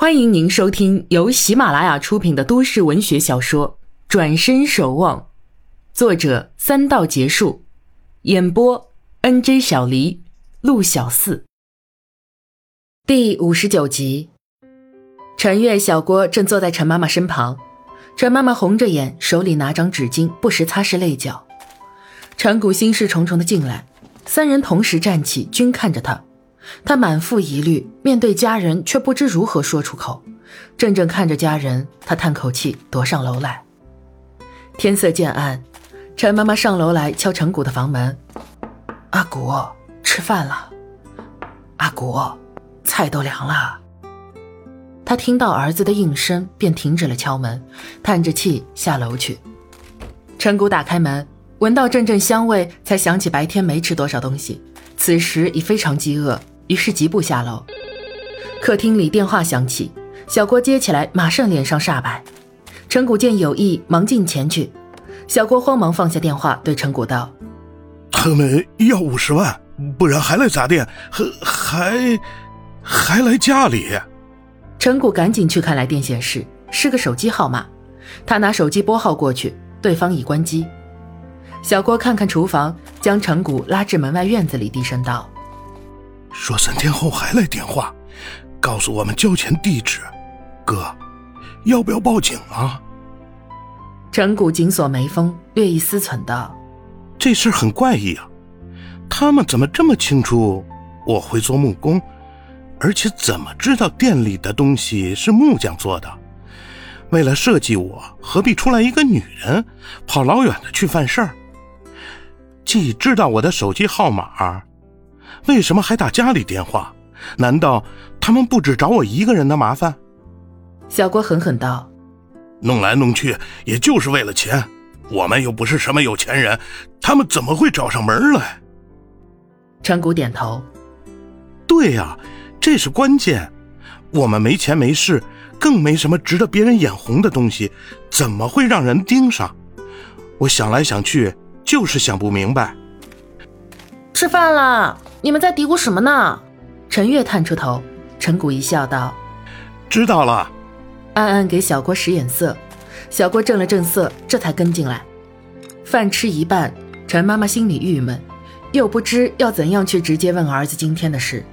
欢迎您收听由喜马拉雅出品的都市文学小说《转身守望》，作者三道结束，演播 N J 小黎、陆小四。第五十九集，陈月、小郭正坐在陈妈妈身旁，陈妈妈红着眼，手里拿张纸巾，不时擦拭泪角。陈谷心事重重的进来，三人同时站起，均看着他。他满腹疑虑，面对家人却不知如何说出口。怔怔看着家人，他叹口气，踱上楼来。天色渐暗，陈妈妈上楼来敲陈谷的房门：“阿谷，吃饭了。阿谷，菜都凉了。”他听到儿子的应声，便停止了敲门，叹着气下楼去。陈谷打开门，闻到阵阵香味，才想起白天没吃多少东西，此时已非常饥饿。于是疾步下楼，客厅里电话响起，小郭接起来，马上脸上煞白。陈谷见有意，忙进前去。小郭慌忙放下电话，对陈谷道：“他们要五十万，不然还来砸店，还还还来家里。”陈谷赶紧去看来电显示是个手机号码，他拿手机拨号过去，对方已关机。小郭看看厨房，将陈谷拉至门外院子里，低声道。说三天后还来电话，告诉我们交钱地址。哥，要不要报警啊？陈谷紧锁眉峰，略一思忖道：“这事很怪异啊，他们怎么这么清楚我会做木工，而且怎么知道店里的东西是木匠做的？为了设计我，何必出来一个女人，跑老远的去犯事儿？既知道我的手机号码。”为什么还打家里电话？难道他们不只找我一个人的麻烦？小郭狠狠道：“弄来弄去，也就是为了钱。我们又不是什么有钱人，他们怎么会找上门来？”陈谷点头：“对呀，这是关键。我们没钱没势，更没什么值得别人眼红的东西，怎么会让人盯上？我想来想去，就是想不明白。”吃饭了。你们在嘀咕什么呢？陈月探出头，陈谷一笑道：“知道了。”暗暗给小郭使眼色，小郭正了正色，这才跟进来。饭吃一半，陈妈妈心里郁闷，又不知要怎样去直接问儿子今天的事。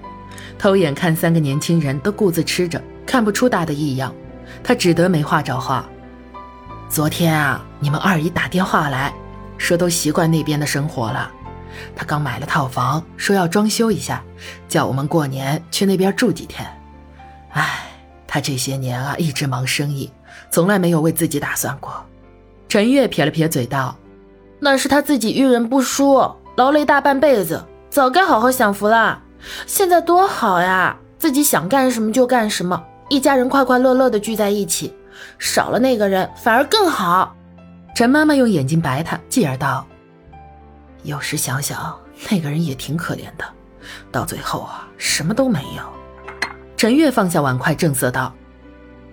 偷眼看三个年轻人都顾自吃着，看不出大的异样，她只得没话找话。昨天啊，你们二姨打电话来说都习惯那边的生活了。他刚买了套房，说要装修一下，叫我们过年去那边住几天。唉，他这些年啊一直忙生意，从来没有为自己打算过。陈月撇了撇嘴道：“那是他自己遇人不淑，劳累大半辈子，早该好好享福了。现在多好呀，自己想干什么就干什么，一家人快快乐乐的聚在一起，少了那个人反而更好。”陈妈妈用眼睛白他，继而道。有时想想，那个人也挺可怜的，到最后啊，什么都没有。陈月放下碗筷，正色道：“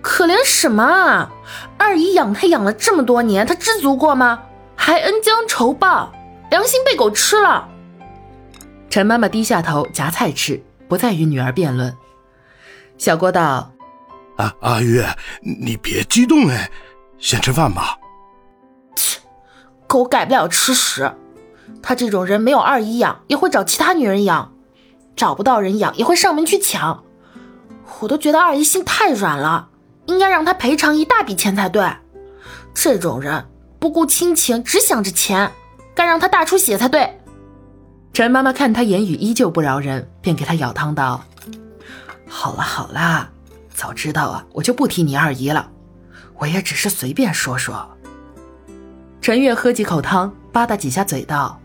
可怜什么啊？二姨养他养了这么多年，他知足过吗？还恩将仇报，良心被狗吃了。”陈妈妈低下头夹菜吃，不再与女儿辩论。小郭道：“啊，阿月，你别激动哎，先吃饭吧。”切，狗改不了吃屎。他这种人没有二姨养，也会找其他女人养；找不到人养，也会上门去抢。我都觉得二姨心太软了，应该让他赔偿一大笔钱才对。这种人不顾亲情，只想着钱，该让他大出血才对。陈妈妈看他言语依旧不饶人，便给他舀汤道：“好了好了，早知道啊，我就不提你二姨了。我也只是随便说说。”陈月喝几口汤，吧嗒几下嘴道。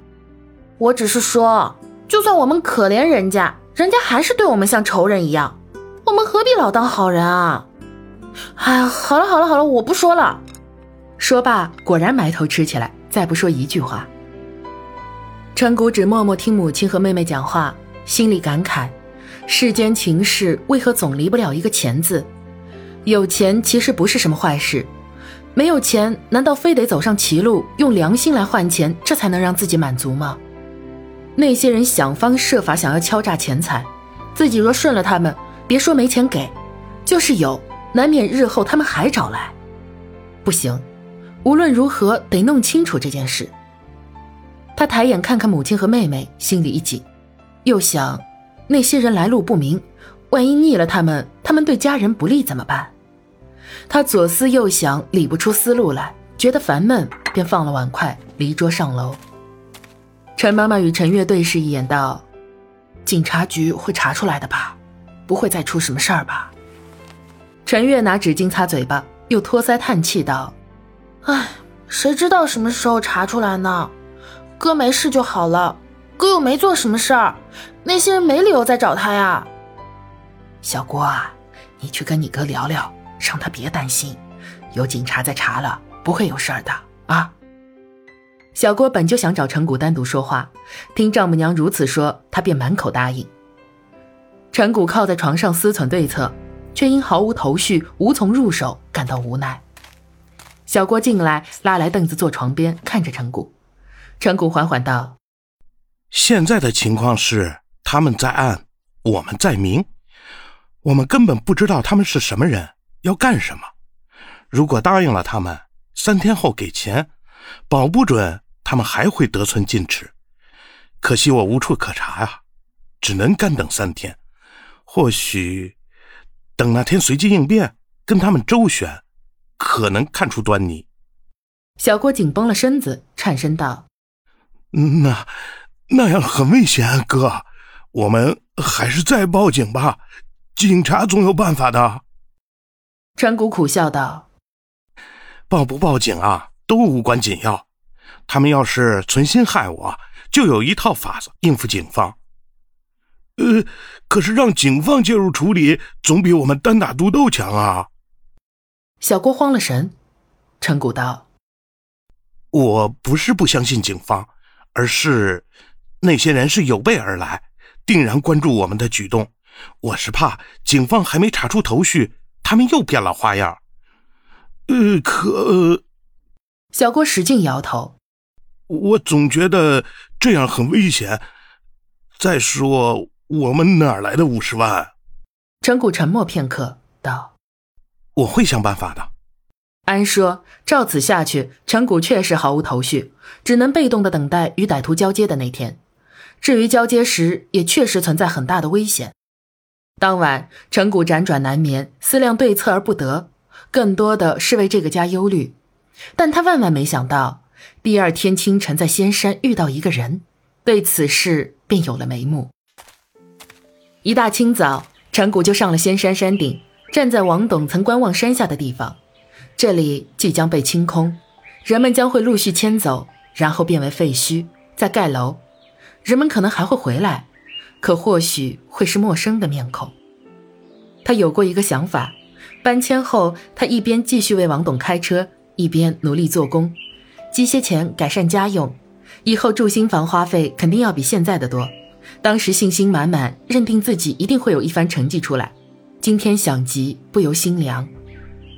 我只是说，就算我们可怜人家，人家还是对我们像仇人一样，我们何必老当好人啊？哎，好了好了好了，我不说了。说罢，果然埋头吃起来，再不说一句话。陈谷只默默听母亲和妹妹讲话，心里感慨：世间情事为何总离不了一个钱字？有钱其实不是什么坏事，没有钱难道非得走上歧路，用良心来换钱，这才能让自己满足吗？那些人想方设法想要敲诈钱财，自己若顺了他们，别说没钱给，就是有，难免日后他们还找来。不行，无论如何得弄清楚这件事。他抬眼看看母亲和妹妹，心里一紧，又想，那些人来路不明，万一腻了他们，他们对家人不利怎么办？他左思右想，理不出思路来，觉得烦闷，便放了碗筷，离桌上楼。陈妈妈与陈月对视一眼，道：“警察局会查出来的吧？不会再出什么事儿吧？”陈月拿纸巾擦嘴巴，又托腮叹气道：“唉，谁知道什么时候查出来呢？哥没事就好了，哥又没做什么事儿，那些人没理由再找他呀。”小郭啊，你去跟你哥聊聊，让他别担心，有警察在查了，不会有事儿的啊。小郭本就想找陈谷单独说话，听丈母娘如此说，他便满口答应。陈谷靠在床上思忖对策，却因毫无头绪，无从入手，感到无奈。小郭进来，拉来凳子坐床边，看着陈谷。陈谷缓缓道：“现在的情况是，他们在暗，我们在明，我们根本不知道他们是什么人，要干什么。如果答应了他们，三天后给钱，保不准。”他们还会得寸进尺，可惜我无处可查啊，只能干等三天。或许等那天随机应变，跟他们周旋，可能看出端倪。小郭紧绷了身子，颤声道：“那那样很危险，哥，我们还是再报警吧，警察总有办法的。”川谷苦笑道：“报不报警啊，都无关紧要。”他们要是存心害我，就有一套法子应付警方。呃，可是让警方介入处理，总比我们单打独斗强啊！小郭慌了神，陈谷道：“我不是不相信警方，而是那些人是有备而来，定然关注我们的举动。我是怕警方还没查出头绪，他们又变了花样。呃，可……”小郭使劲摇头。我总觉得这样很危险。再说，我们哪来的五十万？陈谷沉默片刻，道：“我会想办法的。”安说，照此下去，陈谷确实毫无头绪，只能被动的等待与歹徒交接的那天。至于交接时，也确实存在很大的危险。当晚，陈谷辗转难眠，思量对策而不得，更多的是为这个家忧虑。但他万万没想到。第二天清晨，在仙山遇到一个人，对此事便有了眉目。一大清早，陈谷就上了仙山山顶，站在王董曾观望山下的地方。这里即将被清空，人们将会陆续迁走，然后变为废墟，再盖楼。人们可能还会回来，可或许会是陌生的面孔。他有过一个想法，搬迁后，他一边继续为王董开车，一边努力做工。积些钱改善家用，以后住新房花费肯定要比现在的多。当时信心满满，认定自己一定会有一番成绩出来。今天想及，不由心凉。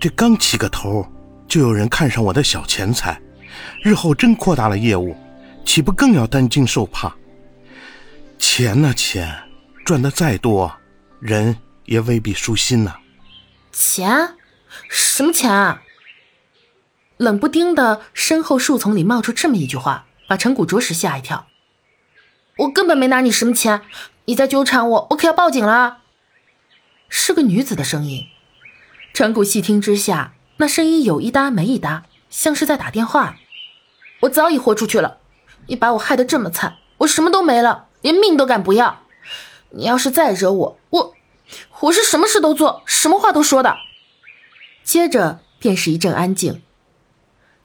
这刚起个头，就有人看上我的小钱财，日后真扩大了业务，岂不更要担惊受怕？钱呢？钱赚的再多，人也未必舒心呐。钱？什么钱啊？冷不丁的，身后树丛里冒出这么一句话，把陈谷着实吓一跳。我根本没拿你什么钱，你再纠缠我，我可要报警了。是个女子的声音。陈谷细听之下，那声音有一搭没一搭，像是在打电话。我早已豁出去了，你把我害得这么惨，我什么都没了，连命都敢不要。你要是再惹我，我我是什么事都做，什么话都说的。接着便是一阵安静。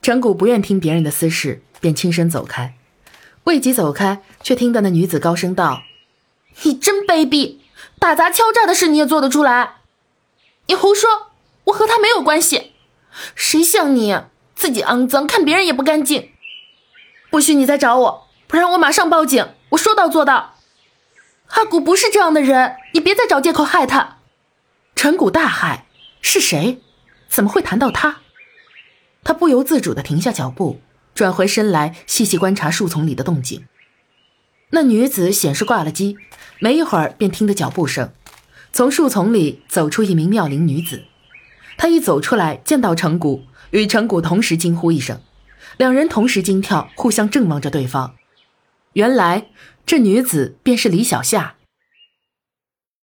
陈谷不愿听别人的私事，便轻声走开。未及走开，却听到那女子高声道：“你真卑鄙！打砸敲诈的事你也做得出来？你胡说！我和他没有关系。谁像你，自己肮脏，看别人也不干净。不许你再找我，不然我马上报警。我说到做到。阿古不是这样的人，你别再找借口害他。”陈谷大骇：“是谁？怎么会谈到他？”他不由自主地停下脚步，转回身来，细细观察树丛里的动静。那女子显示挂了机，没一会儿便听得脚步声，从树丛里走出一名妙龄女子。她一走出来，见到程谷，与程谷同时惊呼一声，两人同时惊跳，互相正望着对方。原来这女子便是李小夏。